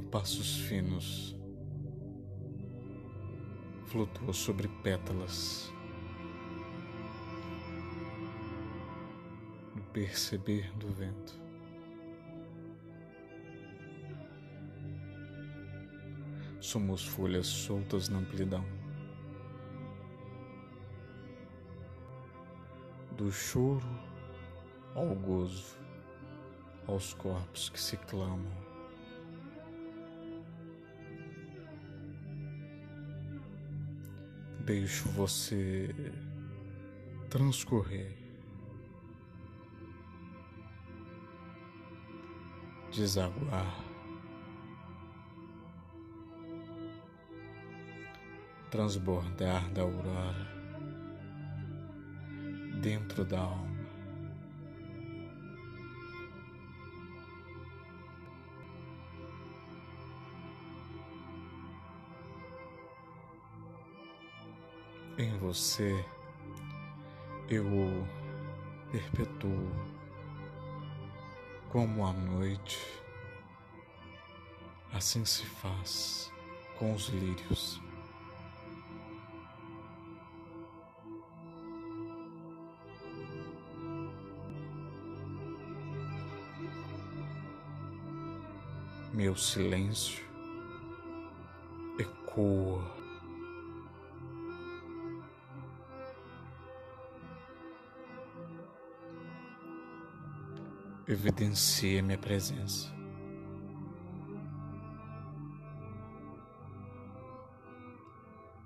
passos finos, flutua sobre pétalas. No perceber do vento. Somos folhas soltas na amplidão. Do choro ao gozo, aos corpos que se clamam. Deixo você transcorrer, desaguar. transbordar da aurora dentro da alma. Em você eu o perpetuo como a noite, assim se faz com os lírios. Meu silêncio ecoa. Evidencia minha presença.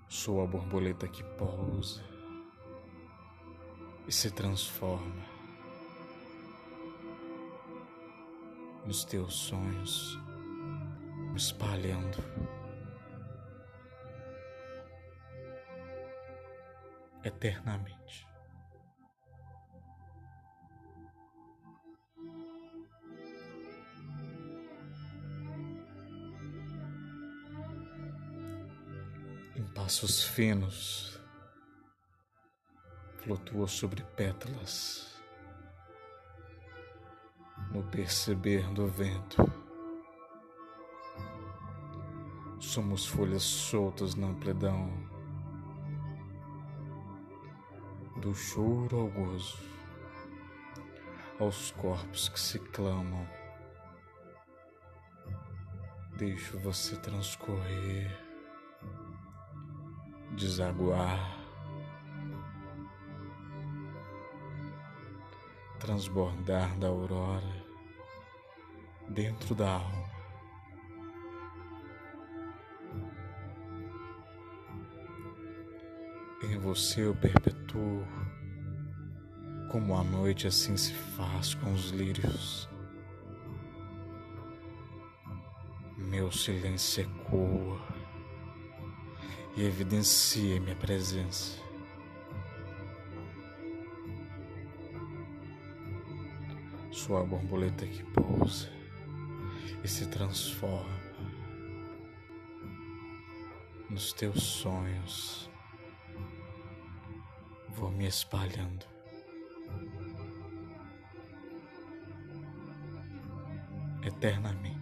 Sou a borboleta que pousa e se transforma nos teus sonhos espalhando. Eternamente. Passos finos, flutua sobre pétalas, no perceber do vento. Somos folhas soltas na amplidão, do choro ao gozo, aos corpos que se clamam. Deixo você transcorrer, desaguar, transbordar da aurora dentro da alma. Em você eu perpetuo, como a noite assim se faz com os lírios. Meu silêncio ecoa e evidencia minha presença. Sua borboleta que pousa e se transforma nos teus sonhos vou me espalhando. Eternamente.